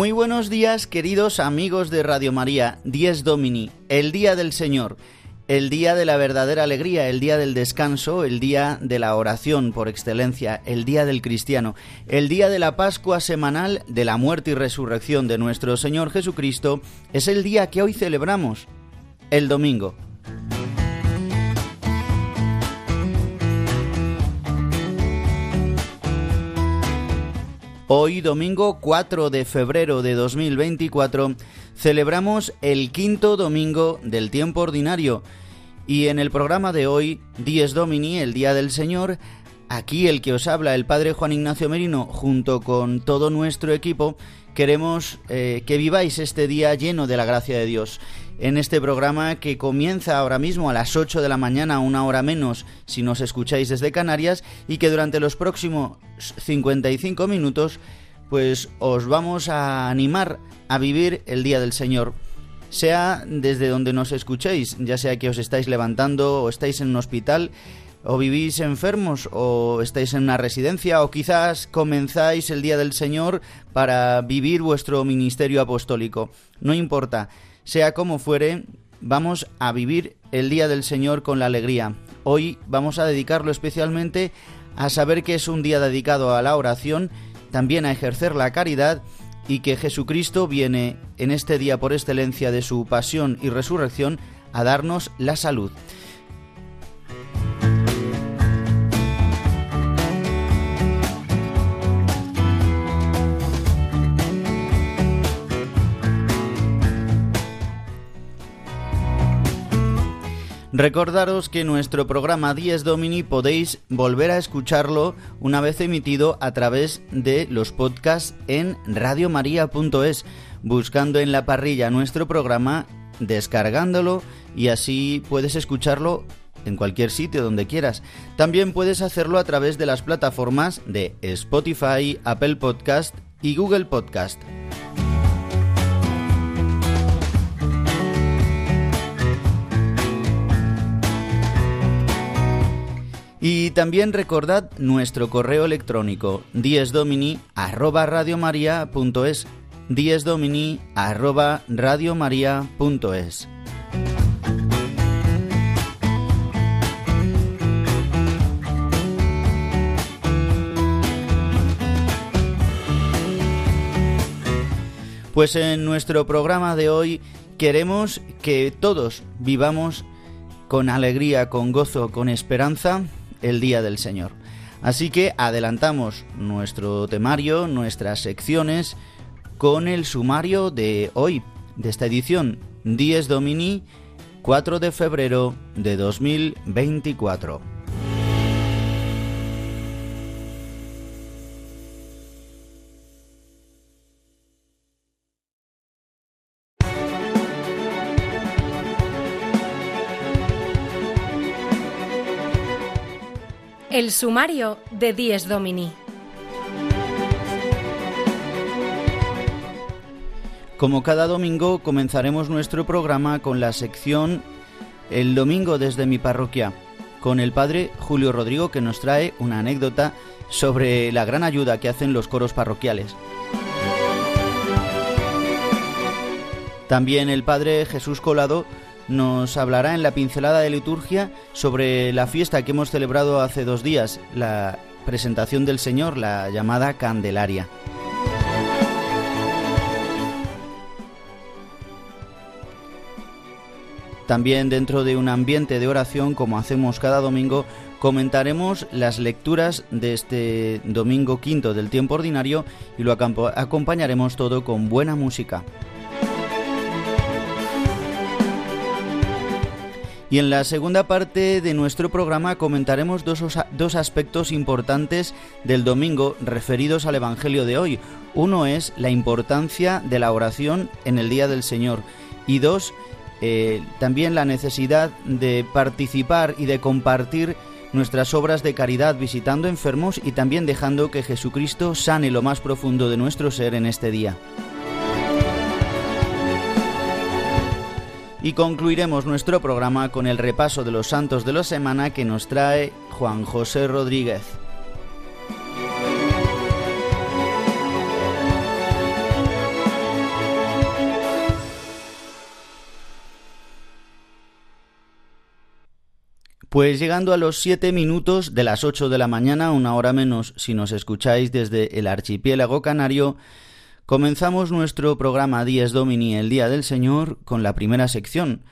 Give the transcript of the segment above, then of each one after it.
Muy buenos días, queridos amigos de Radio María, Dies Domini, el día del Señor, el día de la verdadera alegría, el día del descanso, el día de la oración por excelencia, el día del cristiano, el día de la Pascua semanal de la muerte y resurrección de nuestro Señor Jesucristo, es el día que hoy celebramos, el domingo. Hoy, domingo 4 de febrero de 2024, celebramos el quinto domingo del tiempo ordinario. Y en el programa de hoy, Dies Domini, el Día del Señor, aquí el que os habla, el Padre Juan Ignacio Merino, junto con todo nuestro equipo, queremos eh, que viváis este día lleno de la gracia de Dios en este programa que comienza ahora mismo a las 8 de la mañana, una hora menos si nos escucháis desde Canarias, y que durante los próximos 55 minutos pues os vamos a animar a vivir el Día del Señor. Sea desde donde nos escuchéis, ya sea que os estáis levantando o estáis en un hospital, o vivís enfermos o estáis en una residencia o quizás comenzáis el Día del Señor para vivir vuestro ministerio apostólico. No importa, sea como fuere, vamos a vivir el Día del Señor con la alegría. Hoy vamos a dedicarlo especialmente a saber que es un día dedicado a la oración, también a ejercer la caridad y que Jesucristo viene en este día por excelencia de su pasión y resurrección a darnos la salud. Recordaros que nuestro programa 10 Domini podéis volver a escucharlo una vez emitido a través de los podcasts en radiomaria.es, buscando en la parrilla nuestro programa, descargándolo y así puedes escucharlo en cualquier sitio donde quieras. También puedes hacerlo a través de las plataformas de Spotify, Apple Podcast y Google Podcast. Y también recordad nuestro correo electrónico diesdomini arroba radiomaria.es diesdomini arroba radiomaria.es Pues en nuestro programa de hoy queremos que todos vivamos con alegría, con gozo, con esperanza el Día del Señor. Así que adelantamos nuestro temario, nuestras secciones, con el sumario de hoy, de esta edición 10 Domini, 4 de febrero de 2024. El sumario de Dies Domini. Como cada domingo comenzaremos nuestro programa con la sección El domingo desde mi parroquia, con el padre Julio Rodrigo que nos trae una anécdota sobre la gran ayuda que hacen los coros parroquiales. También el Padre Jesús Colado nos hablará en la pincelada de liturgia sobre la fiesta que hemos celebrado hace dos días, la presentación del Señor, la llamada Candelaria. También dentro de un ambiente de oración, como hacemos cada domingo, comentaremos las lecturas de este domingo quinto del tiempo ordinario y lo acompañaremos todo con buena música. Y en la segunda parte de nuestro programa comentaremos dos, dos, aspectos importantes del domingo referidos al Evangelio de hoy. Uno es la importancia de la oración en el Día del Señor y dos, eh, también la necesidad de participar y de compartir nuestras obras de caridad visitando enfermos y también dejando que Jesucristo sane lo más profundo de nuestro ser en este día. Y concluiremos nuestro programa con el repaso de los santos de la semana que nos trae Juan José Rodríguez. Pues llegando a los 7 minutos de las 8 de la mañana, una hora menos si nos escucháis desde el archipiélago canario, comenzamos nuestro programa Dies Domini, el Día del Señor, con la primera sección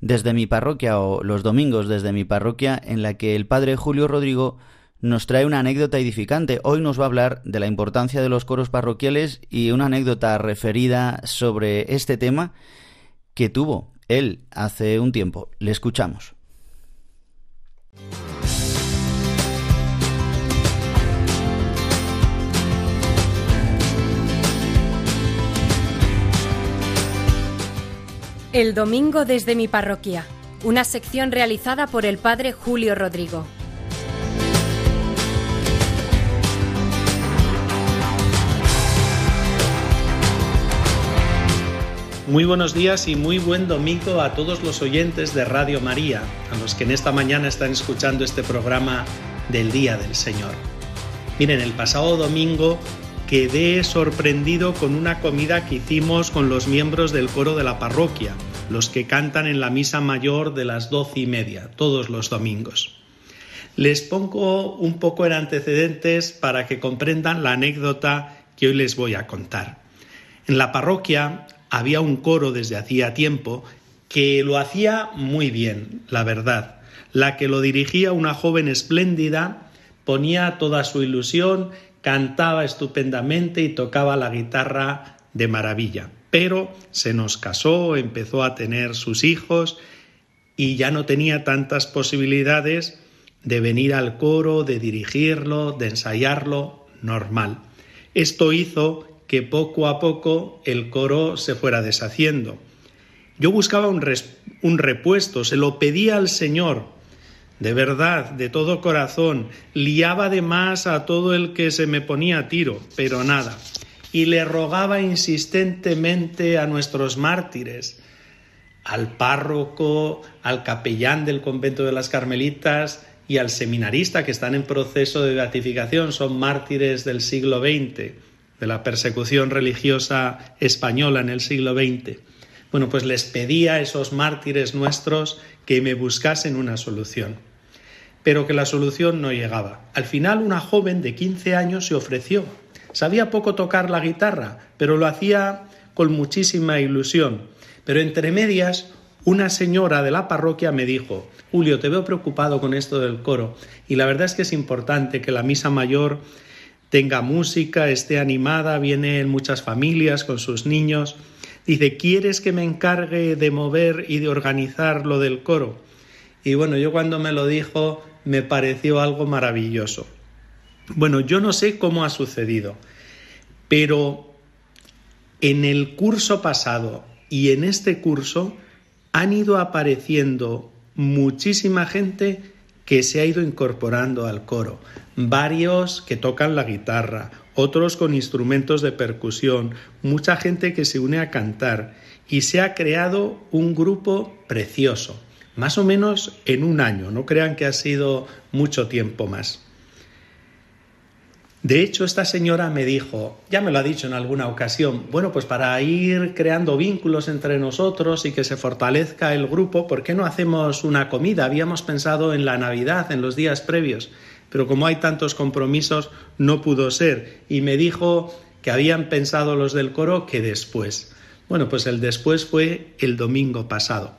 desde mi parroquia o los domingos desde mi parroquia en la que el padre Julio Rodrigo nos trae una anécdota edificante. Hoy nos va a hablar de la importancia de los coros parroquiales y una anécdota referida sobre este tema que tuvo él hace un tiempo. Le escuchamos. El domingo desde mi parroquia, una sección realizada por el padre Julio Rodrigo. Muy buenos días y muy buen domingo a todos los oyentes de Radio María, a los que en esta mañana están escuchando este programa del Día del Señor. Miren, el pasado domingo quedé sorprendido con una comida que hicimos con los miembros del coro de la parroquia, los que cantan en la misa mayor de las doce y media, todos los domingos. Les pongo un poco en antecedentes para que comprendan la anécdota que hoy les voy a contar. En la parroquia había un coro desde hacía tiempo que lo hacía muy bien, la verdad. La que lo dirigía una joven espléndida, ponía toda su ilusión, cantaba estupendamente y tocaba la guitarra de maravilla. Pero se nos casó, empezó a tener sus hijos y ya no tenía tantas posibilidades de venir al coro, de dirigirlo, de ensayarlo normal. Esto hizo que poco a poco el coro se fuera deshaciendo. Yo buscaba un, un repuesto, se lo pedía al Señor, de verdad, de todo corazón, liaba de más a todo el que se me ponía a tiro, pero nada. Y le rogaba insistentemente a nuestros mártires, al párroco, al capellán del convento de las Carmelitas y al seminarista que están en proceso de beatificación, son mártires del siglo XX de la persecución religiosa española en el siglo XX. Bueno, pues les pedía a esos mártires nuestros que me buscasen una solución, pero que la solución no llegaba. Al final una joven de 15 años se ofreció. Sabía poco tocar la guitarra, pero lo hacía con muchísima ilusión. Pero entre medias, una señora de la parroquia me dijo, Julio, te veo preocupado con esto del coro, y la verdad es que es importante que la misa mayor tenga música, esté animada, viene en muchas familias con sus niños. Dice, ¿quieres que me encargue de mover y de organizar lo del coro? Y bueno, yo cuando me lo dijo me pareció algo maravilloso. Bueno, yo no sé cómo ha sucedido, pero en el curso pasado y en este curso han ido apareciendo muchísima gente que se ha ido incorporando al coro varios que tocan la guitarra, otros con instrumentos de percusión, mucha gente que se une a cantar y se ha creado un grupo precioso, más o menos en un año, no crean que ha sido mucho tiempo más. De hecho, esta señora me dijo, ya me lo ha dicho en alguna ocasión, bueno, pues para ir creando vínculos entre nosotros y que se fortalezca el grupo, ¿por qué no hacemos una comida? Habíamos pensado en la Navidad, en los días previos, pero como hay tantos compromisos, no pudo ser. Y me dijo que habían pensado los del coro que después. Bueno, pues el después fue el domingo pasado.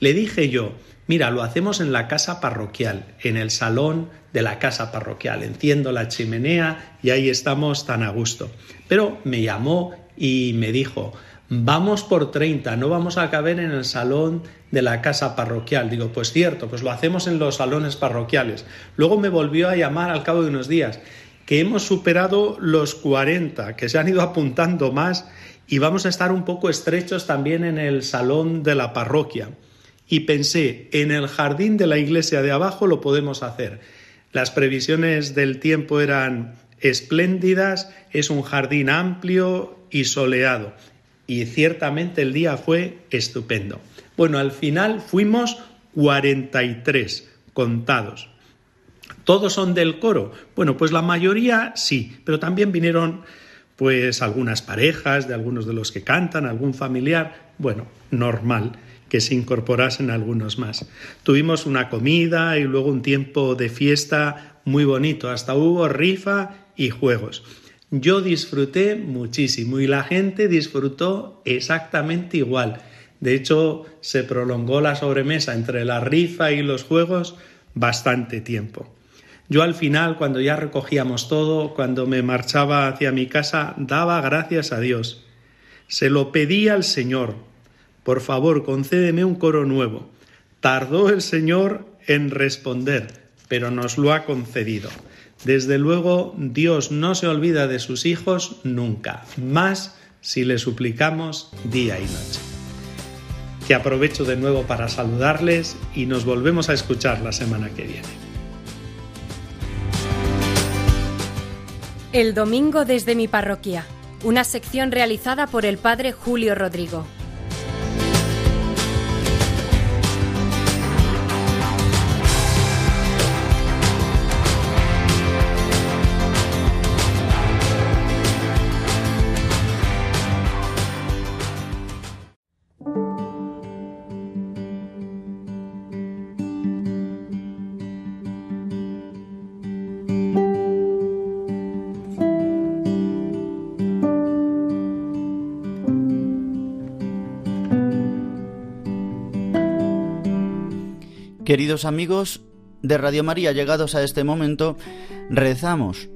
Le dije yo, mira, lo hacemos en la casa parroquial, en el salón de la casa parroquial. Enciendo la chimenea y ahí estamos tan a gusto. Pero me llamó y me dijo, vamos por 30, no vamos a caber en el salón de la casa parroquial. Digo, pues cierto, pues lo hacemos en los salones parroquiales. Luego me volvió a llamar al cabo de unos días, que hemos superado los 40, que se han ido apuntando más y vamos a estar un poco estrechos también en el salón de la parroquia. Y pensé, en el jardín de la iglesia de abajo lo podemos hacer. Las previsiones del tiempo eran espléndidas, es un jardín amplio y soleado. Y ciertamente el día fue estupendo. Bueno, al final fuimos 43 contados. ¿Todos son del coro? Bueno, pues la mayoría sí, pero también vinieron pues algunas parejas de algunos de los que cantan, algún familiar, bueno, normal que se incorporasen algunos más. Tuvimos una comida y luego un tiempo de fiesta muy bonito, hasta hubo rifa y juegos. Yo disfruté muchísimo y la gente disfrutó exactamente igual. De hecho, se prolongó la sobremesa entre la rifa y los juegos bastante tiempo. Yo al final, cuando ya recogíamos todo, cuando me marchaba hacia mi casa, daba gracias a Dios. Se lo pedí al Señor. Por favor, concédeme un coro nuevo. Tardó el Señor en responder, pero nos lo ha concedido. Desde luego, Dios no se olvida de sus hijos nunca, más si le suplicamos día y noche. Que aprovecho de nuevo para saludarles y nos volvemos a escuchar la semana que viene. El domingo desde mi parroquia, una sección realizada por el padre Julio Rodrigo. Queridos amigos de Radio María, llegados a este momento, rezamos.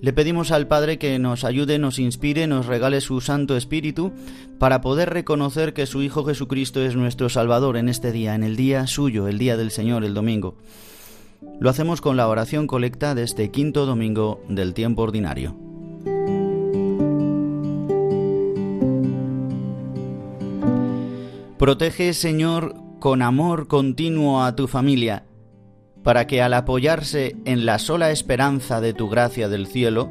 Le pedimos al Padre que nos ayude, nos inspire, nos regale su Santo Espíritu para poder reconocer que su Hijo Jesucristo es nuestro Salvador en este día, en el día suyo, el día del Señor, el domingo. Lo hacemos con la oración colecta de este quinto domingo del tiempo ordinario. Protege, Señor, con amor continuo a tu familia, para que al apoyarse en la sola esperanza de tu gracia del cielo,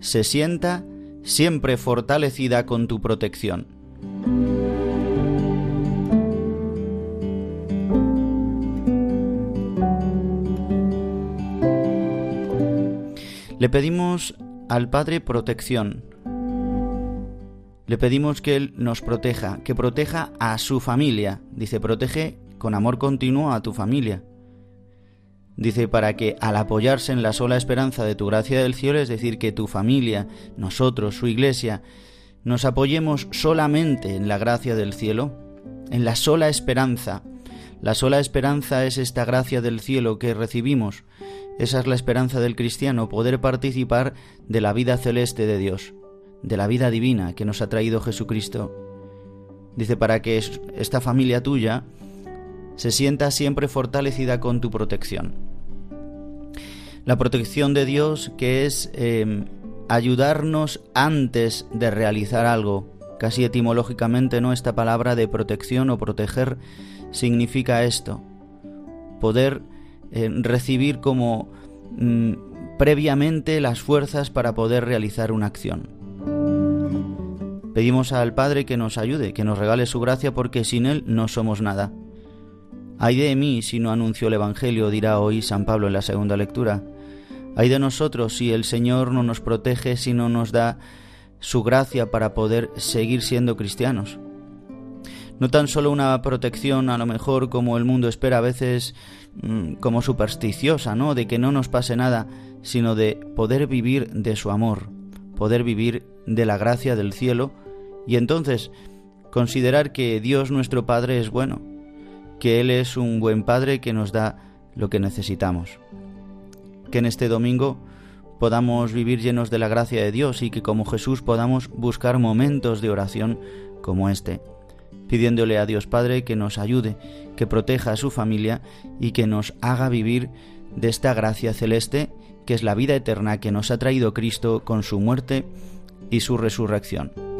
se sienta siempre fortalecida con tu protección. Le pedimos al Padre protección, le pedimos que Él nos proteja, que proteja a su familia. Dice, protege con amor continuo a tu familia. Dice, para que al apoyarse en la sola esperanza de tu gracia del cielo, es decir, que tu familia, nosotros, su iglesia, nos apoyemos solamente en la gracia del cielo, en la sola esperanza. La sola esperanza es esta gracia del cielo que recibimos. Esa es la esperanza del cristiano, poder participar de la vida celeste de Dios de la vida divina que nos ha traído Jesucristo. Dice, para que esta familia tuya se sienta siempre fortalecida con tu protección. La protección de Dios que es em, ayudarnos antes de realizar algo. Casi etimológicamente, ¿no? Esta palabra de protección o proteger significa esto. Poder em, recibir como mm, previamente las fuerzas para poder realizar una acción. Pedimos al Padre que nos ayude, que nos regale su gracia, porque sin Él no somos nada. Ay de mí si no anuncio el Evangelio, dirá hoy San Pablo en la segunda lectura. Hay de nosotros si el Señor no nos protege, si no nos da su gracia para poder seguir siendo cristianos. No tan solo una protección a lo mejor como el mundo espera a veces mm, como supersticiosa, ¿no? De que no nos pase nada, sino de poder vivir de su amor, poder vivir de la gracia del cielo y entonces considerar que Dios nuestro Padre es bueno, que Él es un buen Padre que nos da lo que necesitamos. Que en este domingo podamos vivir llenos de la gracia de Dios y que como Jesús podamos buscar momentos de oración como este, pidiéndole a Dios Padre que nos ayude, que proteja a su familia y que nos haga vivir de esta gracia celeste que es la vida eterna que nos ha traído Cristo con su muerte y su resurrección.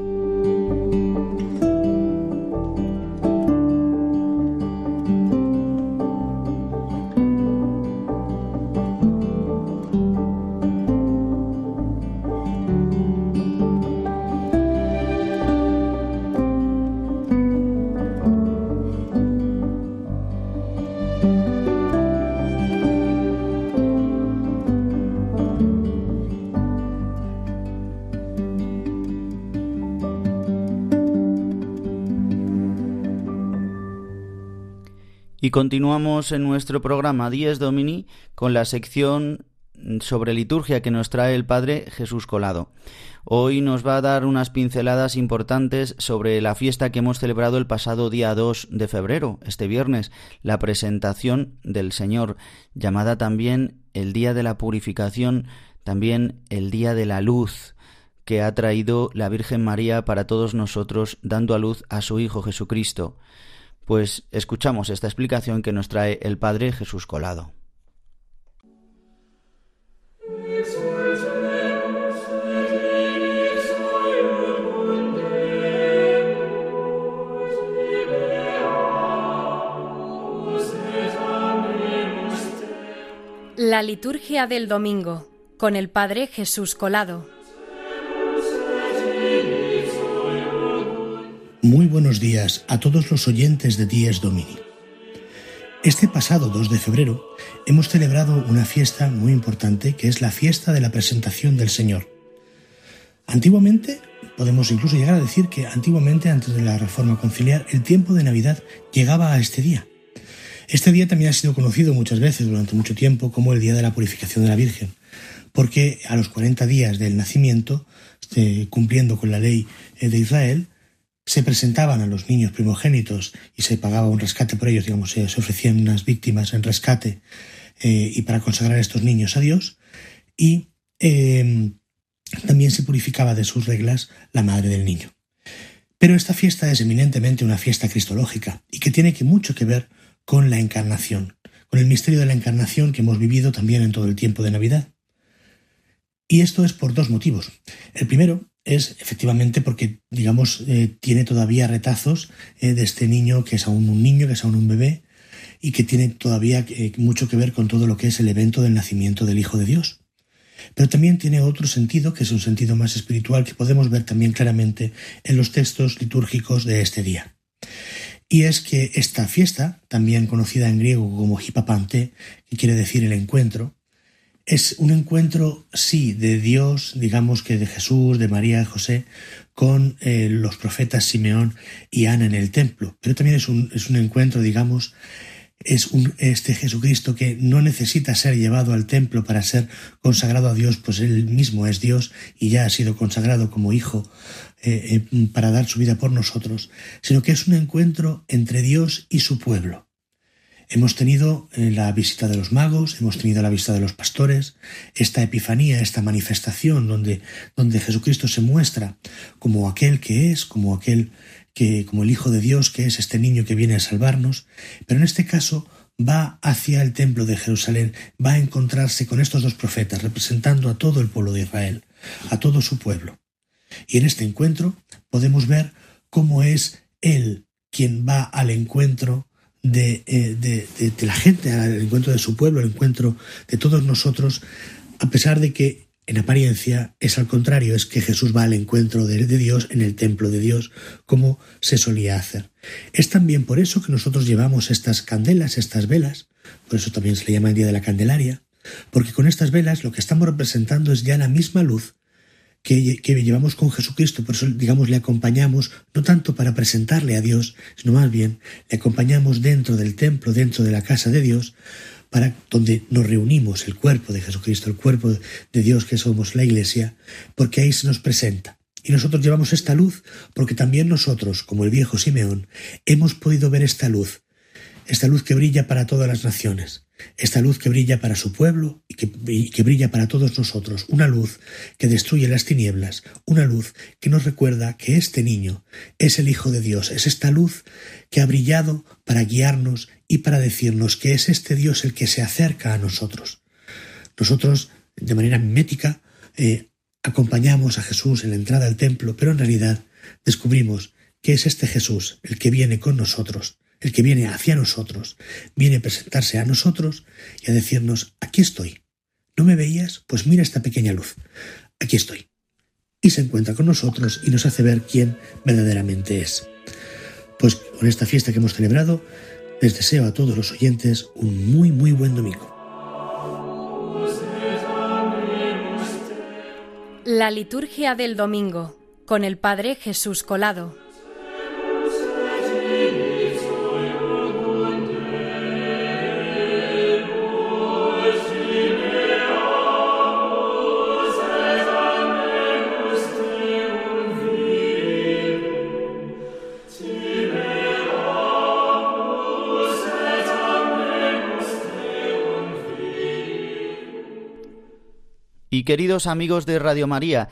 Y continuamos en nuestro programa Dies Domini con la sección sobre liturgia que nos trae el Padre Jesús Colado. Hoy nos va a dar unas pinceladas importantes sobre la fiesta que hemos celebrado el pasado día 2 de febrero, este viernes, la presentación del Señor, llamada también el Día de la Purificación, también el Día de la Luz que ha traído la Virgen María para todos nosotros, dando a luz a su Hijo Jesucristo. Pues escuchamos esta explicación que nos trae el Padre Jesús Colado. La liturgia del domingo con el Padre Jesús Colado. Muy buenos días a todos los oyentes de Dies Domini. Este pasado 2 de febrero hemos celebrado una fiesta muy importante que es la fiesta de la presentación del Señor. Antiguamente, podemos incluso llegar a decir que antiguamente, antes de la reforma conciliar, el tiempo de Navidad llegaba a este día. Este día también ha sido conocido muchas veces durante mucho tiempo como el Día de la Purificación de la Virgen, porque a los 40 días del nacimiento, eh, cumpliendo con la ley eh, de Israel, se presentaban a los niños primogénitos y se pagaba un rescate por ellos, digamos, se, ofrecían unas víctimas en rescate eh, y para consagrar a estos niños a Dios, y em, también se purificaba de sus reglas la madre del niño. Pero esta fiesta es eminentemente una fiesta cristológica y que tiene mucho que ver con la encarnación, con el misterio de la encarnación que hemos vivido también en todo el tiempo de Navidad. Y esto es por dos motivos. El primero es efectivamente porque, digamos, eh, tiene todavía retazos eh, de este niño que es aún un niño, que es aún un bebé, y que tiene todavía eh, mucho que ver con todo lo que es el evento del nacimiento del Hijo de Dios. Pero también tiene otro sentido, que es un sentido más espiritual, que podemos ver también claramente en los textos litúrgicos de este día. Y es que esta fiesta, también conocida en griego como Hipapante, que quiere decir el encuentro, es un encuentro, sí, de Dios, digamos que de Jesús, de María, de José, con eh, los profetas Simeón y Ana en el templo. Pero también es un, es un encuentro, digamos, es un, este Jesucristo que no necesita ser llevado al templo para ser consagrado a Dios, pues él mismo es Dios y ya ha sido consagrado como hijo eh, eh, para dar su vida por nosotros, sino que es un encuentro entre Dios y su pueblo. Hemos tenido eh, la visita de los magos, hemos tenido la visita de los pastores, esta epifanía, esta manifestación donde, donde Jesucristo se muestra como aquel que es, como aquel que, como el Hijo de Dios que es este niño que viene a salvarnos, pero en este caso va hacia el templo de Jerusalén, va a encontrarse con estos dos profetas, representando a todo el pueblo de Israel, a todo su pueblo. Y en este encuentro podemos ver cómo es Él quien va al encuentro eh, de, la gente, al encuentro de su pueblo, al encuentro de todos nosotros, a pesar de que en apariencia es al contrario, es que Jesús va al encuentro de, Dios en el templo de Dios, como se solía hacer. Es también por eso que nosotros llevamos estas candelas, estas velas, por eso también se le llama el Día de la Candelaria, porque con estas velas lo que estamos representando es ya la misma luz que, que, llevamos con Jesucristo, por eso digamos le acompañamos no tanto para presentarle a Dios, sino más bien le acompañamos dentro del templo, dentro de la casa de Dios, para donde nos reunimos el cuerpo de Jesucristo, el cuerpo de Dios que somos la iglesia, porque ahí se nos presenta. Y nosotros llevamos esta luz porque también nosotros, como el viejo Simeón, hemos podido ver esta luz, esta luz que brilla para todas las naciones, esta luz que brilla para su pueblo y que, que, brilla para todos nosotros, una luz que destruye las tinieblas, una luz que nos recuerda que este niño es el Hijo de Dios, es esta luz que ha brillado para guiarnos y para decirnos que es este Dios el que se acerca a nosotros. Nosotros, de manera mimética, eh, acompañamos a Jesús en la entrada al templo, pero en realidad descubrimos que es este Jesús el que viene con nosotros, el que viene hacia nosotros, viene a presentarse a nosotros y a decirnos, aquí estoy. ¿No me veías? Pues mira esta pequeña luz. Aquí estoy. Y se encuentra con nosotros y nos hace ver quién verdaderamente es. Pues con esta fiesta que hemos celebrado, les deseo a todos los oyentes un muy, muy buen domingo. La liturgia del domingo con el Padre Jesús Colado. Queridos amigos de Radio María,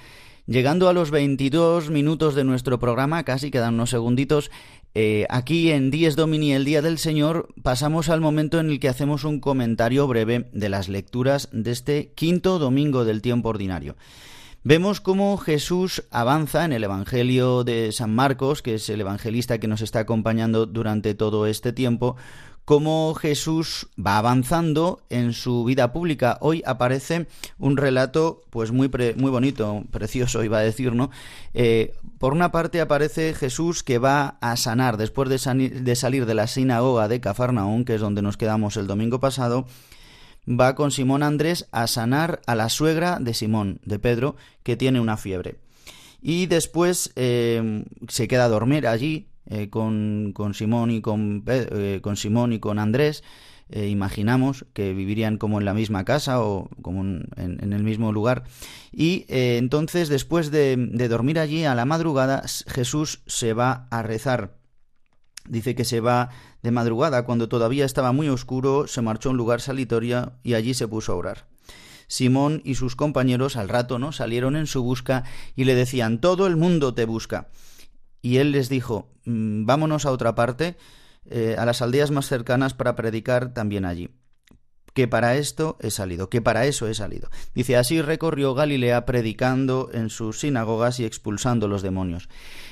llegando a los 22 minutos de nuestro programa, casi quedan unos segunditos, eh, aquí en Dies Domini, el Día del Señor, pasamos al momento en el que hacemos un comentario breve de las lecturas de este quinto domingo del tiempo ordinario. Vemos cómo Jesús avanza en el Evangelio de San Marcos, que es el evangelista que nos está acompañando durante todo este tiempo, cómo Jesús va avanzando en su vida pública. Hoy aparece un relato pues muy, muy bonito, precioso iba a decir, ¿no? Eh, por una parte aparece Jesús que va a sanar después de, salir de la sinagoga de Cafarnaún, que es donde nos quedamos el domingo pasado, va con Simón Andrés a sanar a la suegra de Simón, de Pedro, que tiene una fiebre. Y después eh, se queda a dormir allí eh, con, con, Simón y con, eh, con Simón y con Andrés. Eh, imaginamos que vivirían como en la misma casa o como en, en el mismo lugar. Y entonces, después de, de dormir allí a la madrugada, Jesús se va a rezar. Dice que se va de madrugada, cuando todavía estaba muy oscuro, se marchó a un lugar salitorio y allí se puso a orar. Simón y sus compañeros al rato no salieron en su busca y le decían todo el mundo te busca. Y él les dijo mm, vámonos a otra parte, eh, a las aldeas más cercanas para predicar también allí. Que para esto he salido, que para eso he salido. Dice, así recorrió Galilea predicando en sus sinagogas y expulsando los demonios.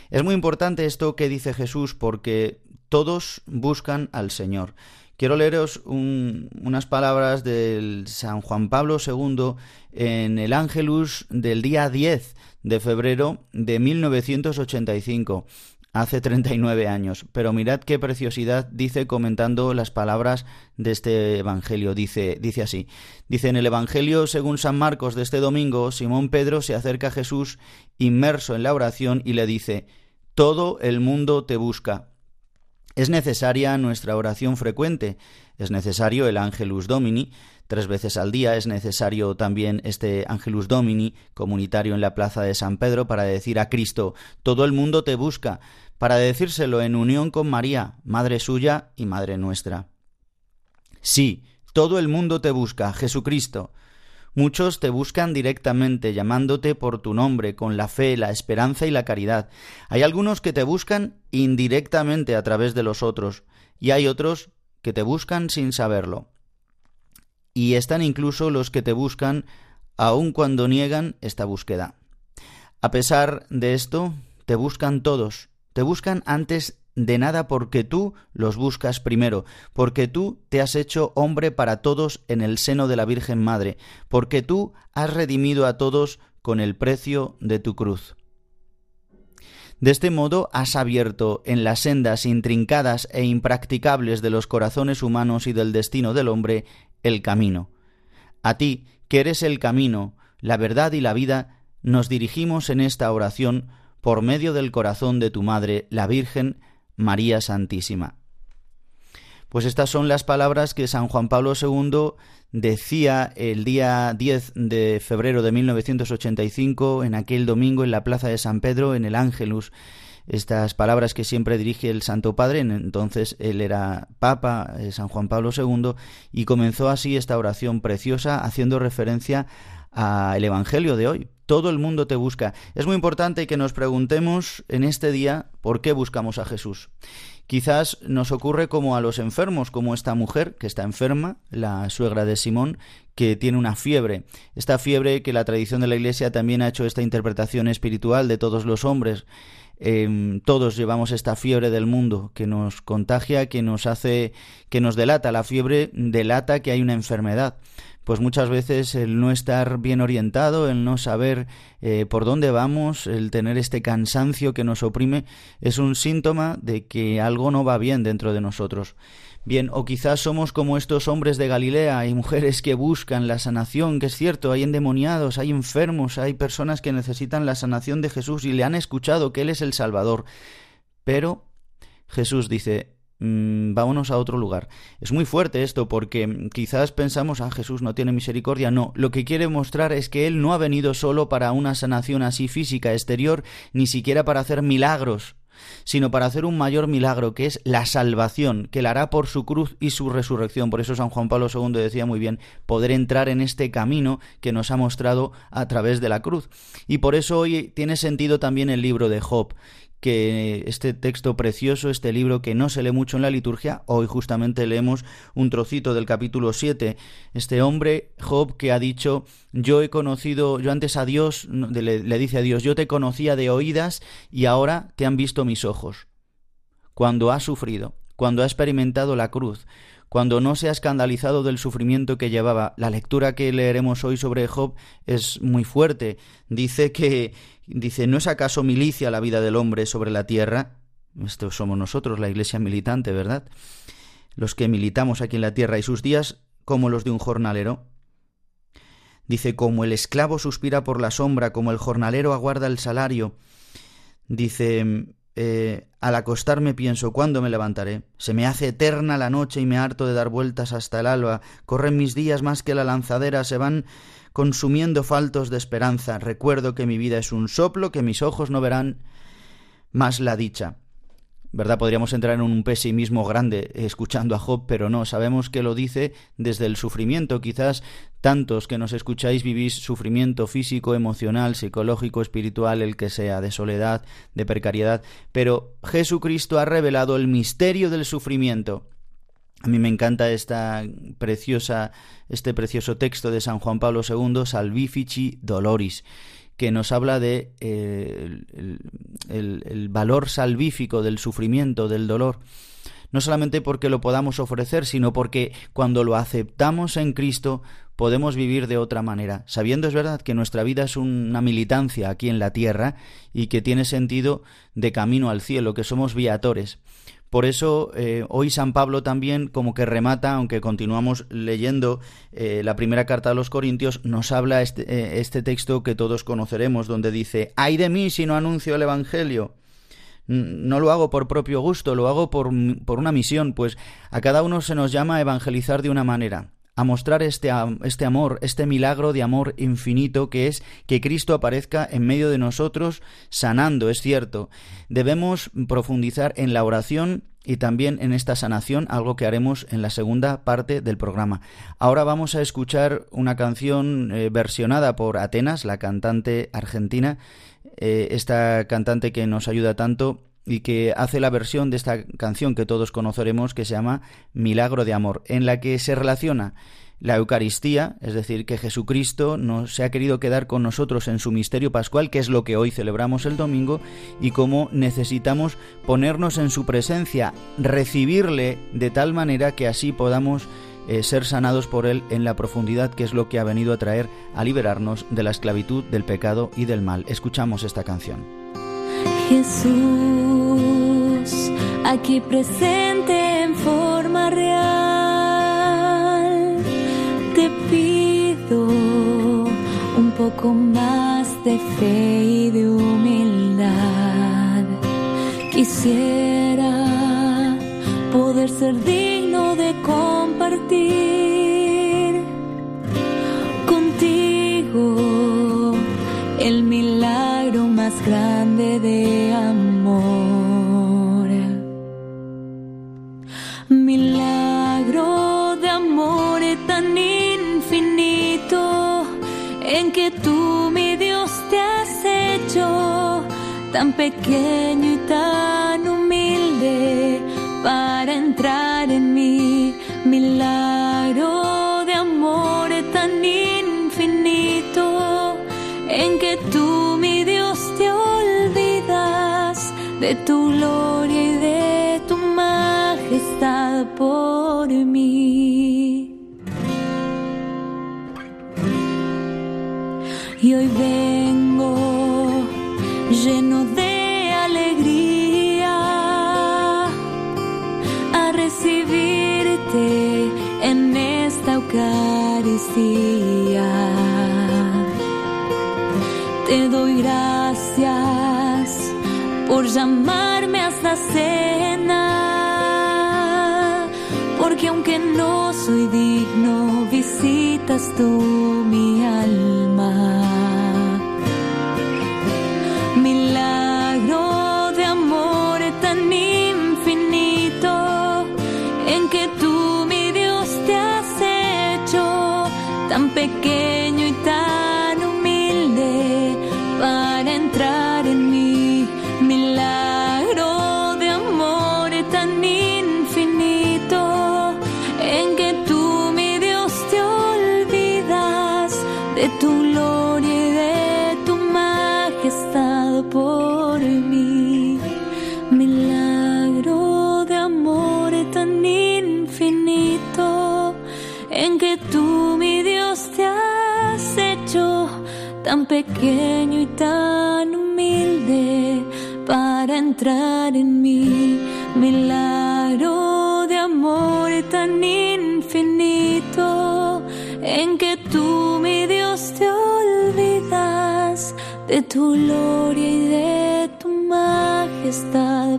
Es muy importante esto que dice Jesús porque todos buscan al Señor. Quiero leeros un, unas palabras del San Juan Pablo II en el Ángelus del día 10 de febrero de 1985 hace 39 años. Pero mirad qué preciosidad dice comentando las palabras de este Evangelio. Dice, dice así. Dice en el Evangelio según San Marcos de este domingo, Simón Pedro se acerca a Jesús inmerso en la oración y le dice, Todo el mundo te busca. Es necesaria nuestra oración frecuente, es necesario el Angelus Domini, tres veces al día, es necesario también este Angelus Domini comunitario en la plaza de San Pedro para decir a Cristo, todo el mundo te busca, para decírselo en unión con María, Madre suya y Madre nuestra. Sí, todo el mundo te busca, Jesucristo. Muchos te buscan directamente, llamándote por tu nombre, con la fe, la esperanza y la caridad. Hay algunos que te buscan indirectamente a través de los otros, y hay otros que te buscan sin saberlo y están incluso los que te buscan aun cuando niegan esta búsqueda. A pesar de esto, te buscan todos, te buscan antes de nada porque tú los buscas primero, porque tú te has hecho hombre para todos en el seno de la Virgen Madre, porque tú has redimido a todos con el precio de tu cruz. De este modo has abierto en las sendas intrincadas e impracticables de los corazones humanos y del destino del hombre el camino. A ti, que eres el camino, la verdad y la vida, nos dirigimos en esta oración por medio del corazón de tu Madre, la Virgen María Santísima. Pues estas son las palabras que San Juan Pablo II decía el día 10 de febrero de 1985, en aquel domingo en la Plaza de San Pedro, en el Ángelus, estas palabras que siempre dirige el Santo Padre, entonces él era Papa, eh, San Juan Pablo II, y comenzó así esta oración preciosa haciendo referencia al Evangelio de hoy. Todo el mundo te busca. Es muy importante que nos preguntemos en este día por qué buscamos a Jesús. Quizás nos ocurre como a los enfermos, como esta mujer que está enferma, la suegra de Simón, que tiene una fiebre. Esta fiebre que la tradición de la Iglesia también ha hecho esta interpretación espiritual de todos los hombres. Em, todos llevamos esta fiebre del mundo que nos contagia, que nos hace, que nos delata. La fiebre delata que hay una enfermedad pues muchas veces el no estar bien orientado, el no saber eh, por dónde vamos, el tener este cansancio que nos oprime, es un síntoma de que algo no va bien dentro de nosotros. Bien, o quizás somos como estos hombres de Galilea, y mujeres que buscan la sanación, que es cierto, hay endemoniados, hay enfermos, hay personas que necesitan la sanación de Jesús y le han escuchado que Él es el Salvador. Pero Jesús dice, Mm, vámonos a otro lugar. Es muy fuerte esto porque quizás pensamos, ah, Jesús no tiene misericordia. No, lo que quiere mostrar es que Él no ha venido solo para una sanación así física, exterior, ni siquiera para hacer milagros, sino para hacer un mayor milagro, que es la salvación, que la hará por su cruz y su resurrección. Por eso San Juan Pablo II decía muy bien, poder entrar en este camino que nos ha mostrado a través de la cruz. Y por eso hoy tiene sentido también el libro de Job, que este texto precioso, este libro que no se lee mucho en la liturgia, hoy justamente leemos un trocito del capítulo 7, este hombre, Job, que ha dicho, yo he conocido, yo antes a Dios, le, le dice a Dios, yo te conocía de oídas y ahora te han visto mis ojos. Cuando ha sufrido, cuando ha experimentado la cruz, cuando no se ha escandalizado del sufrimiento que llevaba. La lectura que leeremos hoy sobre Job es muy fuerte. Dice que dice, ¿no es acaso milicia la vida del hombre sobre la tierra? Esto somos nosotros, la iglesia militante, ¿verdad? Los que militamos aquí en la tierra y sus días como los de un jornalero. Dice, como el esclavo suspira por la sombra, como el jornalero aguarda el salario. Dice, eh, al acostarme pienso cuándo me levantaré. Se me hace eterna la noche y me harto de dar vueltas hasta el alba. Corren mis días más que la lanzadera, se van consumiendo faltos de esperanza. Recuerdo que mi vida es un soplo, que mis ojos no verán más la dicha. ¿verdad? Podríamos entrar en un pesimismo grande escuchando a Job, pero no, sabemos que lo dice desde el sufrimiento. Quizás tantos que nos escucháis vivís sufrimiento físico, emocional, psicológico, espiritual, el que sea, de soledad, de precariedad, pero Jesucristo ha revelado el misterio del sufrimiento. A mí me encanta esta preciosa, este precioso texto de San Juan Pablo II, Salvifici Doloris que nos habla de eh, el, valor salvífico del sufrimiento, del dolor no solamente porque lo podamos ofrecer, sino porque cuando lo aceptamos en Cristo podemos vivir de otra manera, sabiendo es verdad que nuestra vida es una militancia aquí en la tierra y que tiene sentido de camino al cielo, que somos viatores. Por eso eh, hoy San Pablo también como que remata, aunque continuamos leyendo eh, la primera carta a los Corintios, nos habla este, eh, este texto que todos conoceremos, donde dice, ay de mí si no anuncio el Evangelio. No lo hago por propio gusto, lo hago por, por una misión, pues a cada uno se nos llama a evangelizar de una manera a mostrar este, este, amor, este milagro de amor infinito que es que Cristo aparezca en medio de nosotros sanando, es cierto. Debemos profundizar en la oración y también en esta sanación, algo que haremos en la segunda parte del programa. Ahora vamos a escuchar una canción eh, versionada por Atenas, la cantante argentina, eh, esta cantante que nos ayuda tanto y que hace la versión de esta canción que todos conoceremos que se llama Milagro de Amor, en la que se relaciona la Eucaristía, es decir, que Jesucristo no se ha querido quedar con nosotros en su misterio pascual, que es lo que hoy celebramos el domingo, y cómo necesitamos ponernos en su presencia, recibirle de tal manera que así podamos eh, ser sanados por Él en la profundidad, que es lo que ha venido a traer a liberarnos de la esclavitud, del pecado y del mal. Escuchamos esta canción. Jesús, aquí presente en forma real, te pido poco más de fe y de humildad. Quisiera poder ser digno de compartir contigo el milagro más grande de amor. Que tú, mi Dios, te has hecho tan pequeño y tan humilde para entrar en mí. Milagro de amor tan infinito en que tú, mi Dios, te olvidas de tu gloria y de tu majestad por Te doy gracias por llamarme a esta cena, porque aunque no soy digno, visitas tú mi alma. Pequeño y tan humilde para entrar en mí. Milagro de amor tan infinito en que tú, mi Dios, te olvidas de tu gloria y de tu majestad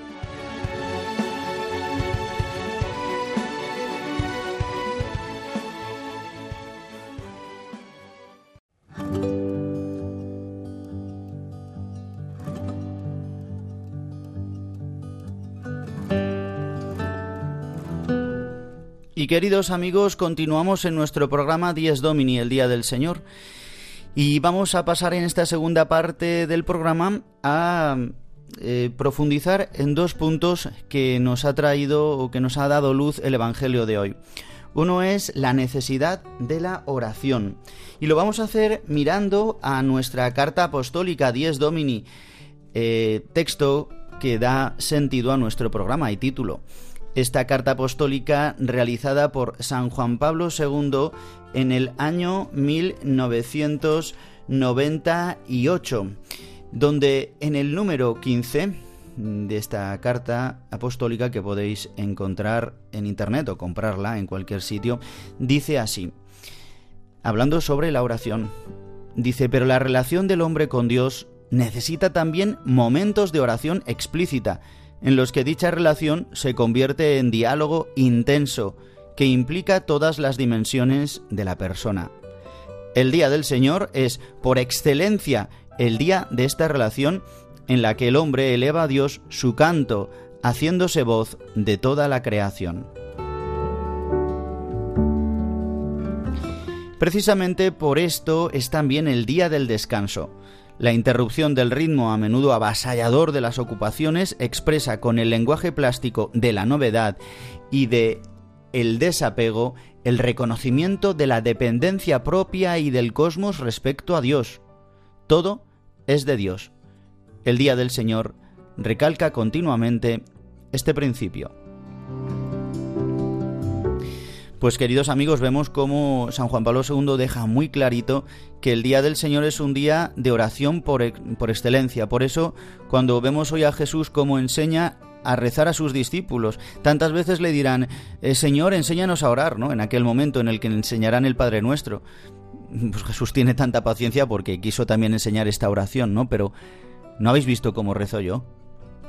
Queridos amigos, continuamos en nuestro programa Dies Domini, el Día del Señor. Y vamos a pasar en esta segunda parte del programa a eh, profundizar en dos puntos que nos ha traído o que nos ha dado luz el Evangelio de hoy. Uno es la necesidad de la oración. Y lo vamos a hacer mirando a nuestra carta apostólica Dies Domini, eh, texto que da sentido a nuestro programa y título. Esta carta apostólica realizada por San Juan Pablo II en el año 1998, donde en el número 15 de esta carta apostólica que podéis encontrar en internet o comprarla en cualquier sitio, dice así, hablando sobre la oración, dice, pero la relación del hombre con Dios necesita también momentos de oración explícita, en los que dicha relación se convierte en diálogo intenso que implica todas las dimensiones de la persona. El Día del Señor es, por excelencia, el día de esta relación en la que el hombre eleva a Dios su canto, haciéndose voz de toda la creación. Precisamente por esto es también el día del descanso. La interrupción del ritmo a menudo avasallador de las ocupaciones expresa con el lenguaje plástico de la novedad y de el desapego el reconocimiento de la dependencia propia y del cosmos respecto a Dios. Todo es de Dios. El día del Señor recalca continuamente este principio. Pues queridos amigos, vemos cómo San Juan Pablo II deja muy clarito que el Día del Señor es un día de oración por, por excelencia. Por eso, cuando vemos hoy a Jesús como enseña a rezar a sus discípulos. Tantas veces le dirán, eh, Señor, enséñanos a orar, ¿no? En aquel momento en el que enseñarán el Padre Nuestro. Pues Jesús tiene tanta paciencia porque quiso también enseñar esta oración, ¿no? Pero ¿no habéis visto cómo rezo yo?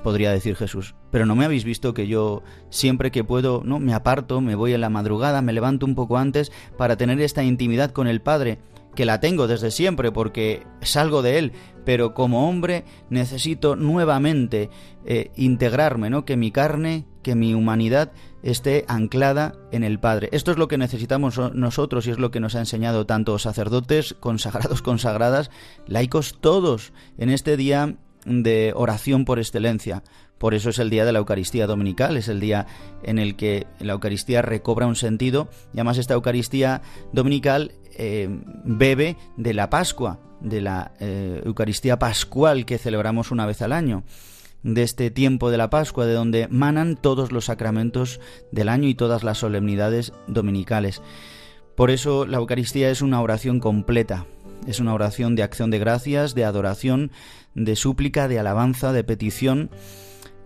Podría decir Jesús. Pero no me habéis visto que yo siempre que puedo, no, me aparto, me voy en la madrugada, me levanto un poco antes para tener esta intimidad con el Padre, que la tengo desde siempre porque salgo de él, pero como hombre necesito nuevamente eh, integrarme, ¿no? Que mi carne, que mi humanidad esté anclada en el Padre. Esto es lo que necesitamos nosotros y es lo que nos ha enseñado tanto sacerdotes, consagrados, consagradas, laicos, todos en este día de oración por excelencia. Por eso es el día de la Eucaristía Dominical, es el día en el que la Eucaristía recobra un sentido y además esta Eucaristía Dominical eh, bebe de la Pascua, de la eh, Eucaristía Pascual que celebramos una vez al año, de este tiempo de la Pascua, de donde manan todos los sacramentos del año y todas las solemnidades dominicales. Por eso la Eucaristía es una oración completa, es una oración de acción de gracias, de adoración, de súplica, de alabanza, de petición,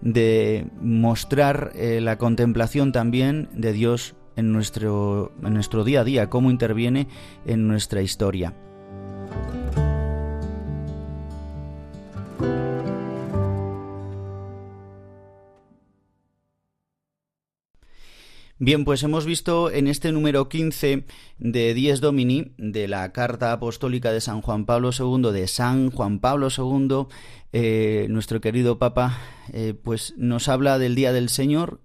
de mostrar eh, la contemplación también de Dios en nuestro, en nuestro día a día, cómo interviene en nuestra historia. Bien, pues hemos visto en este número 15 de Dies Domini, de la Carta Apostólica de San Juan Pablo II, de San Juan Pablo II, eh, nuestro querido Papa, eh, pues nos habla del Día del Señor,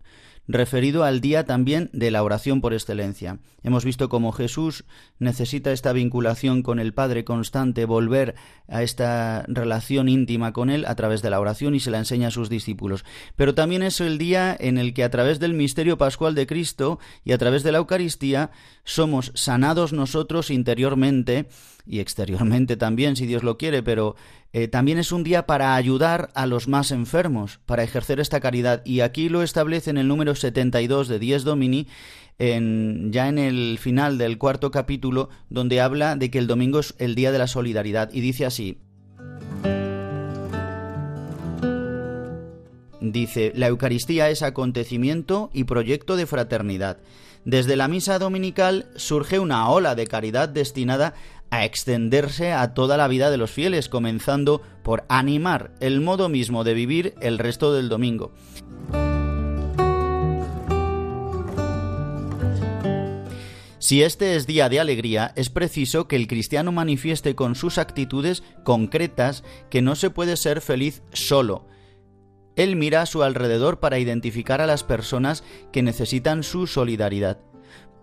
referido al día también de la oración por excelencia. Hemos visto cómo Jesús necesita esta vinculación con el Padre constante, volver a esta relación íntima con Él a través de la oración y se la enseña a sus discípulos. Pero también es el día en el que a través del misterio pascual de Cristo y a través de la Eucaristía somos sanados nosotros interiormente y exteriormente también, si Dios lo quiere, pero eh, también es un día para ayudar a los más enfermos, para ejercer esta caridad. Y aquí lo establece en el número 72 de Dies Domini, en, ya en el final del cuarto capítulo, donde habla de que el domingo es el día de la solidaridad. Y dice así. Dice, la Eucaristía es acontecimiento y proyecto de fraternidad. Desde la misa dominical surge una ola de caridad destinada a extenderse a toda la vida de los fieles, comenzando por animar el modo mismo de vivir el resto del domingo. Si este es día de alegría, es preciso que el cristiano manifieste con sus actitudes concretas que no se puede ser feliz solo. Él mira a su alrededor para identificar a las personas que necesitan su solidaridad.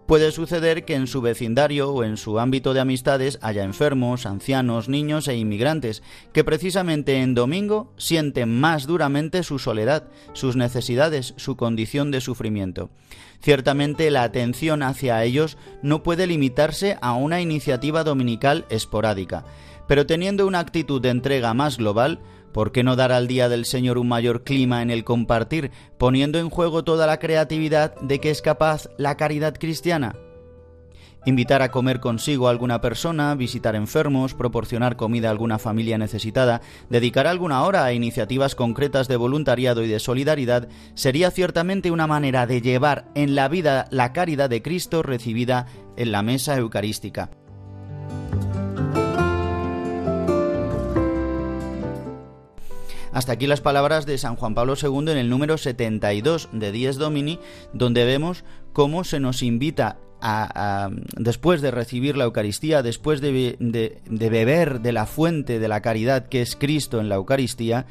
Puede suceder que en su vecindario o en su ámbito de amistades haya enfermos, ancianos, niños e inmigrantes, que precisamente en domingo sienten más duramente su soledad, sus necesidades, su condición de sufrimiento. Ciertamente la atención hacia ellos no puede limitarse a una iniciativa dominical esporádica, pero teniendo una actitud de entrega más global, ¿Por qué no dar al Día del Señor un mayor clima en el compartir, poniendo en juego toda la creatividad de que es capaz la caridad cristiana? Invitar a comer consigo a alguna persona, visitar enfermos, proporcionar comida a alguna familia necesitada, dedicar alguna hora a iniciativas concretas de voluntariado y de solidaridad sería ciertamente una manera de llevar en la vida la caridad de Cristo recibida en la mesa eucarística. Hasta aquí las palabras de San Juan Pablo II en el número 72 de Dies Domini, donde vemos cómo se nos invita a, después de recibir la Eucaristía, después de, de beber de la fuente de la caridad que es Cristo en la Eucaristía,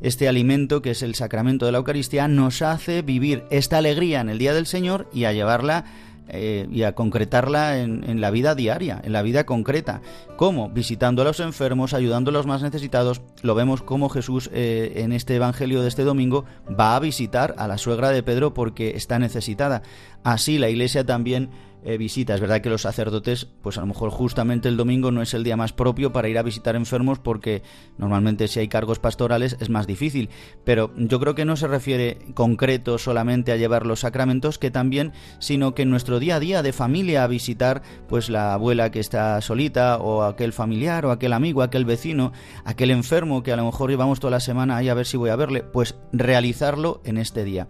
este alimento que es el sacramento de la Eucaristía nos hace vivir esta alegría en el día del Señor y a llevarla eh, y a concretarla en, la vida diaria, en la vida concreta. ¿Cómo? Visitando a los enfermos, ayudando a los más necesitados. Lo vemos como Jesús eh, en este Evangelio de este domingo va a visitar a la suegra de Pedro porque está necesitada. Así la Iglesia también eh, visita. Es verdad que los sacerdotes, pues a lo mejor justamente el domingo no es el día más propio para ir a visitar enfermos porque normalmente si hay cargos pastorales es más difícil. Pero yo creo que no se refiere concreto solamente a llevar los sacramentos, que también, sino que en nuestro día a día de familia a visitar pues la abuela que está solita o aquel familiar o aquel amigo, aquel vecino, aquel enfermo que a lo mejor llevamos toda la semana ahí a ver si voy a verle, pues realizarlo en este día.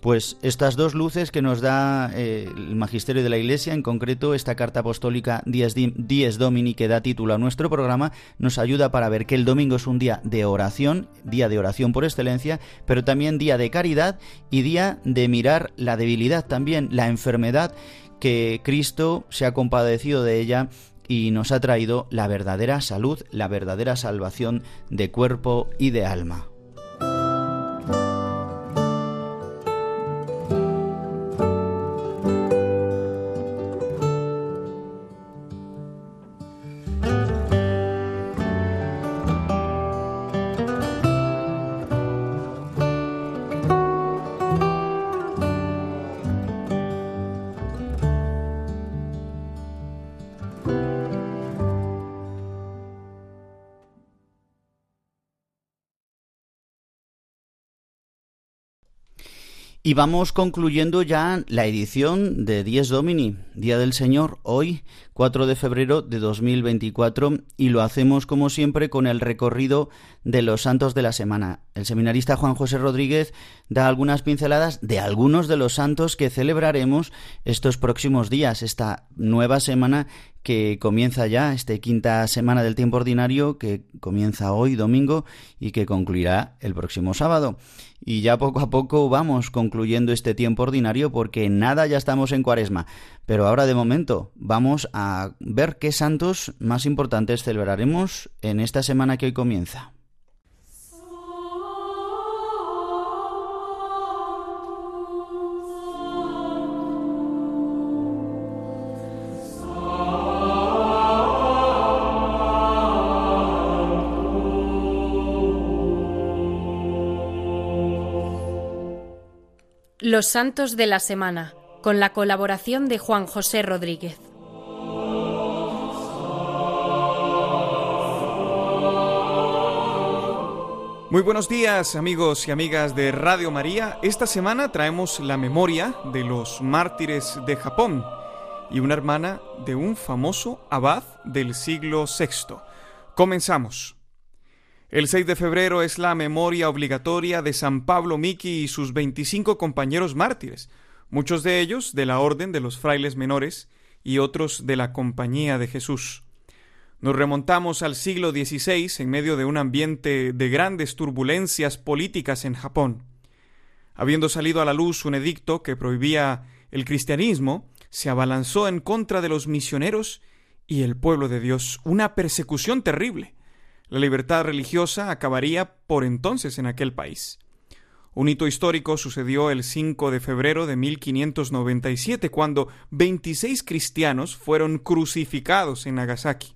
Pues estas dos luces que nos da eh, el magisterio de la Iglesia, en concreto esta carta apostólica Dies, Domini que da título a nuestro programa, nos ayuda para ver que el domingo es un día de oración, día de oración por excelencia, pero también día de caridad y día de mirar la debilidad también, la enfermedad que Cristo se ha compadecido de ella y nos ha traído la verdadera salud, la verdadera salvación de cuerpo y de alma. Y vamos concluyendo ya la edición de Dies Domini, Día del Señor, hoy 4 de febrero de 2024 y lo hacemos como siempre con el recorrido de los santos de la semana. El seminarista Juan José Rodríguez da algunas pinceladas de algunos de los santos que celebraremos estos próximos días, esta nueva semana que comienza ya, esta quinta semana del tiempo ordinario, que comienza hoy domingo y que concluirá el próximo sábado. Y ya poco a poco vamos concluyendo este tiempo ordinario porque nada ya estamos en cuaresma. Pero ahora de momento vamos a ver qué santos más importantes celebraremos en esta semana que hoy comienza. Los Santos de la Semana, con la colaboración de Juan José Rodríguez. Muy buenos días amigos y amigas de Radio María. Esta semana traemos la memoria de los mártires de Japón y una hermana de un famoso abad del siglo VI. Comenzamos. El 6 de febrero es la memoria obligatoria de San Pablo Miki y sus 25 compañeros mártires, muchos de ellos de la Orden de los Frailes Menores y otros de la Compañía de Jesús. Nos remontamos al siglo XVI en medio de un ambiente de grandes turbulencias políticas en Japón. Habiendo salido a la luz un edicto que prohibía el cristianismo, se abalanzó en contra de los misioneros y el pueblo de Dios una persecución terrible. La libertad religiosa acabaría por entonces en aquel país. Un hito histórico sucedió el 5 de febrero de 1597, cuando 26 cristianos fueron crucificados en Nagasaki.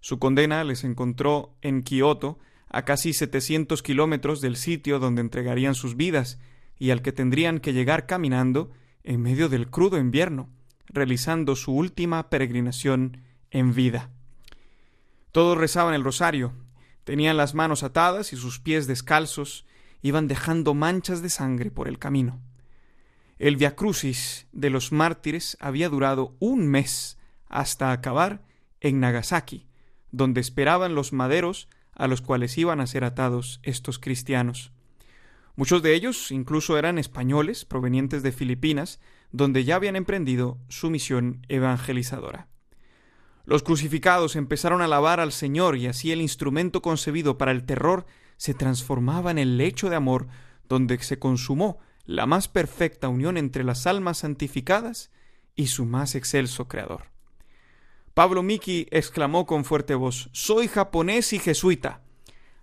Su condena les encontró en Kioto, a casi 700 kilómetros del sitio donde entregarían sus vidas y al que tendrían que llegar caminando en medio del crudo invierno, realizando su última peregrinación en vida. Todos rezaban el rosario, tenían las manos atadas y sus pies descalzos, iban dejando manchas de sangre por el camino. El Via Crucis de los mártires había durado un mes hasta acabar en Nagasaki, donde esperaban los maderos a los cuales iban a ser atados estos cristianos. Muchos de ellos incluso eran españoles provenientes de Filipinas, donde ya habían emprendido su misión evangelizadora. Los crucificados empezaron a alabar al Señor y así el instrumento concebido para el terror se transformaba en el lecho de amor donde se consumó la más perfecta unión entre las almas santificadas y su más excelso Creador. Pablo Miki exclamó con fuerte voz Soy japonés y jesuita.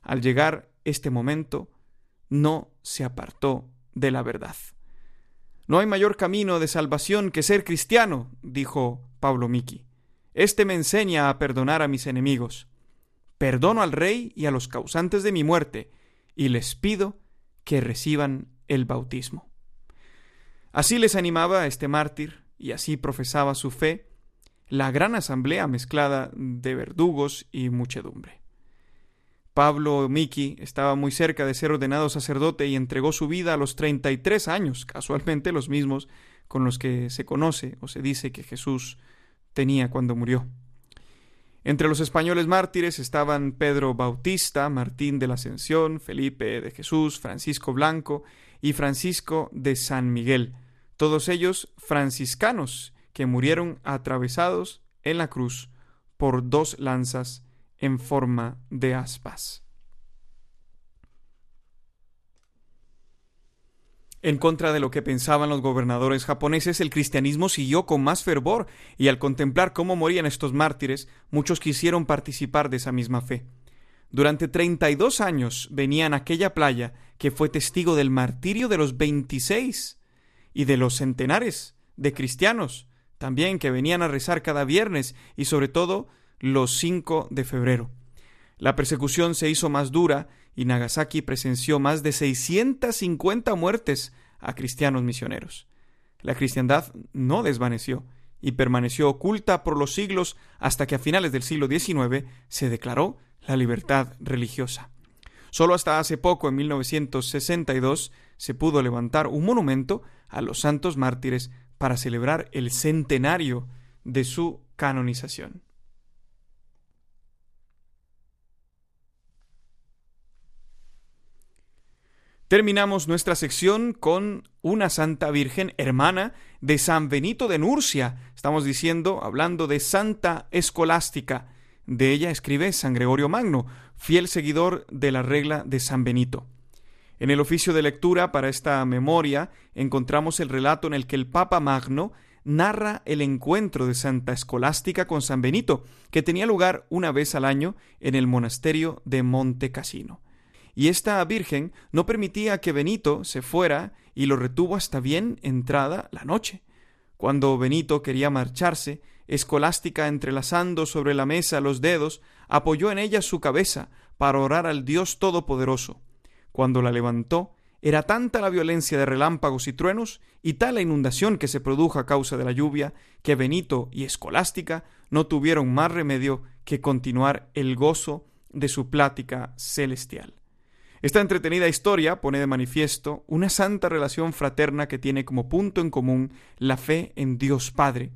Al llegar este momento, no se apartó de la verdad. No hay mayor camino de salvación que ser cristiano, dijo Pablo Miki. Este me enseña a perdonar a mis enemigos. Perdono al rey y a los causantes de mi muerte, y les pido que reciban el bautismo. Así les animaba este mártir, y así profesaba su fe, la gran asamblea mezclada de verdugos y muchedumbre. Pablo Miki estaba muy cerca de ser ordenado sacerdote y entregó su vida a los 33 años, casualmente los mismos con los que se conoce o se dice que Jesús tenía cuando murió. Entre los españoles mártires estaban Pedro Bautista, Martín de la Ascensión, Felipe de Jesús, Francisco Blanco y Francisco de San Miguel, todos ellos franciscanos que murieron atravesados en la cruz por dos lanzas en forma de aspas. En contra de lo que pensaban los gobernadores japoneses, el cristianismo siguió con más fervor, y al contemplar cómo morían estos mártires, muchos quisieron participar de esa misma fe. Durante treinta y dos años venían a aquella playa que fue testigo del martirio de los veintiséis y de los centenares de cristianos, también que venían a rezar cada viernes y sobre todo los cinco de febrero. La persecución se hizo más dura y Nagasaki presenció más de 650 muertes a cristianos misioneros. La cristiandad no desvaneció y permaneció oculta por los siglos hasta que a finales del siglo XIX se declaró la libertad religiosa. Solo hasta hace poco, en 1962, se pudo levantar un monumento a los santos mártires para celebrar el centenario de su canonización. Terminamos nuestra sección con una Santa Virgen hermana de San Benito de Nurcia. Estamos diciendo, hablando de Santa Escolástica. De ella escribe San Gregorio Magno, fiel seguidor de la regla de San Benito. En el oficio de lectura para esta memoria encontramos el relato en el que el Papa Magno narra el encuentro de Santa Escolástica con San Benito, que tenía lugar una vez al año en el monasterio de Monte Cassino y esta virgen no permitía que Benito se fuera y lo retuvo hasta bien entrada la noche. Cuando Benito quería marcharse, Escolástica, entrelazando sobre la mesa los dedos, apoyó en ella su cabeza para orar al Dios Todopoderoso. Cuando la levantó, era tanta la violencia de relámpagos y truenos y tal la inundación que se produjo a causa de la lluvia, que Benito y Escolástica no tuvieron más remedio que continuar el gozo de su plática celestial. Esta entretenida historia pone de manifiesto una santa relación fraterna que tiene como punto en común la fe en Dios Padre.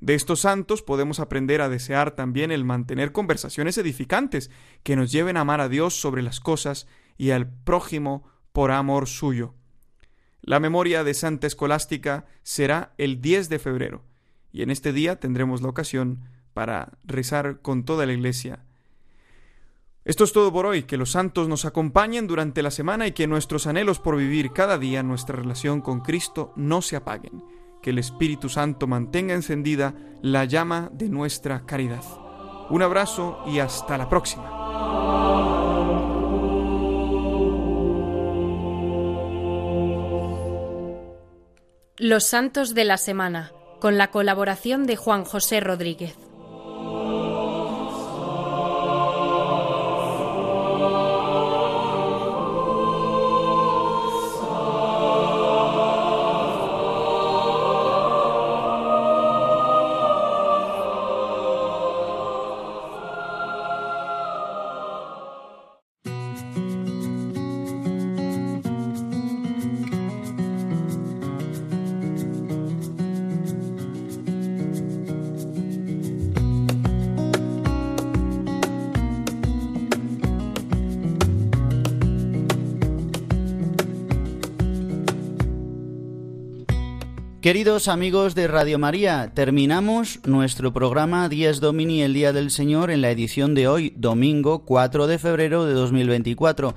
De estos santos podemos aprender a desear también el mantener conversaciones edificantes que nos lleven a amar a Dios sobre las cosas y al prójimo por amor suyo. La memoria de Santa Escolástica será el 10 de febrero, y en este día tendremos la ocasión para rezar con toda la Iglesia esto es todo por hoy, que los santos nos acompañen durante la semana y que nuestros anhelos por vivir cada día nuestra relación con Cristo no se apaguen, que el Espíritu Santo mantenga encendida la llama de nuestra caridad. Un abrazo y hasta la próxima. Los Santos de la Semana, con la colaboración de Juan José Rodríguez. Queridos amigos de Radio María, terminamos nuestro programa Días Domini, el Día del Señor, en la edición de hoy, domingo 4 de febrero de 2024.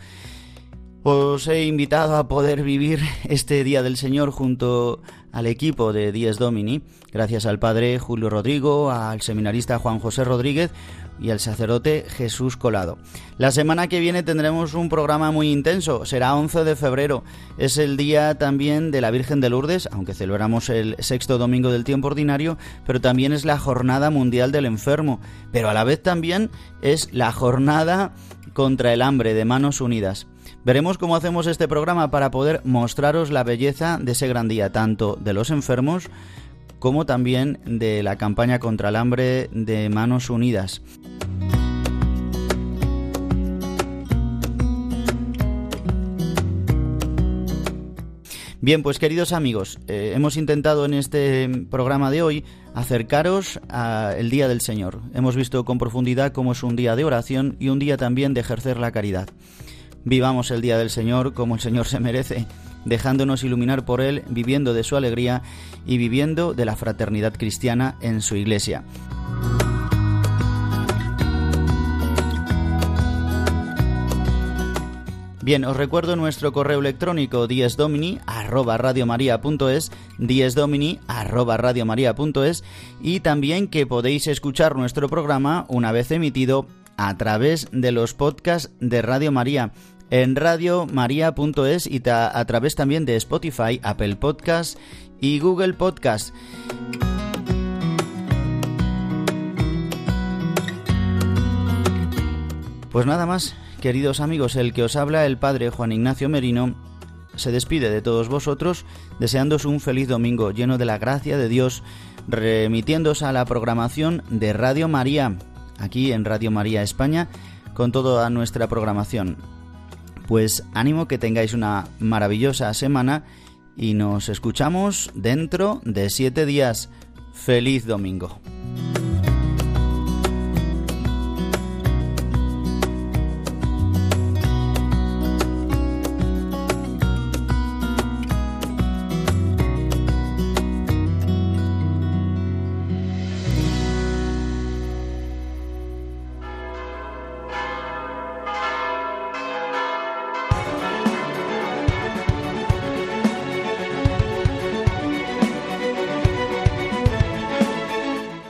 Os he invitado a poder vivir este Día del Señor junto al equipo de Días Domini, gracias al Padre Julio Rodrigo, al seminarista Juan José Rodríguez, y el sacerdote Jesús Colado. La semana que viene tendremos un programa muy intenso, será 11 de febrero, es el día también de la Virgen de Lourdes, aunque celebramos el sexto domingo del tiempo ordinario, pero también es la Jornada Mundial del Enfermo, pero a la vez también es la Jornada contra el Hambre de Manos Unidas. Veremos cómo hacemos este programa para poder mostraros la belleza de ese gran día, tanto de los enfermos como también de la campaña contra el hambre de Manos Unidas. Bien, pues queridos amigos, eh, hemos intentado en este programa de hoy acercaros al Día del Señor. Hemos visto con profundidad cómo es un día de oración y un día también de ejercer la caridad. Vivamos el Día del Señor como el Señor se merece, dejándonos iluminar por Él, viviendo de su alegría y viviendo de la fraternidad cristiana en su iglesia. Bien, os recuerdo nuestro correo electrónico diesdomini arroba y también que podéis escuchar nuestro programa una vez emitido a través de los podcasts de Radio María en radiomaria.es y a través también de Spotify, Apple Podcasts y Google Podcasts. Pues nada más, Queridos amigos, el que os habla, el Padre Juan Ignacio Merino, se despide de todos vosotros deseándos un feliz domingo lleno de la gracia de Dios, remitiéndose a la programación de Radio María, aquí en Radio María España, con toda nuestra programación. Pues ánimo que tengáis una maravillosa semana y nos escuchamos dentro de siete días. Feliz domingo.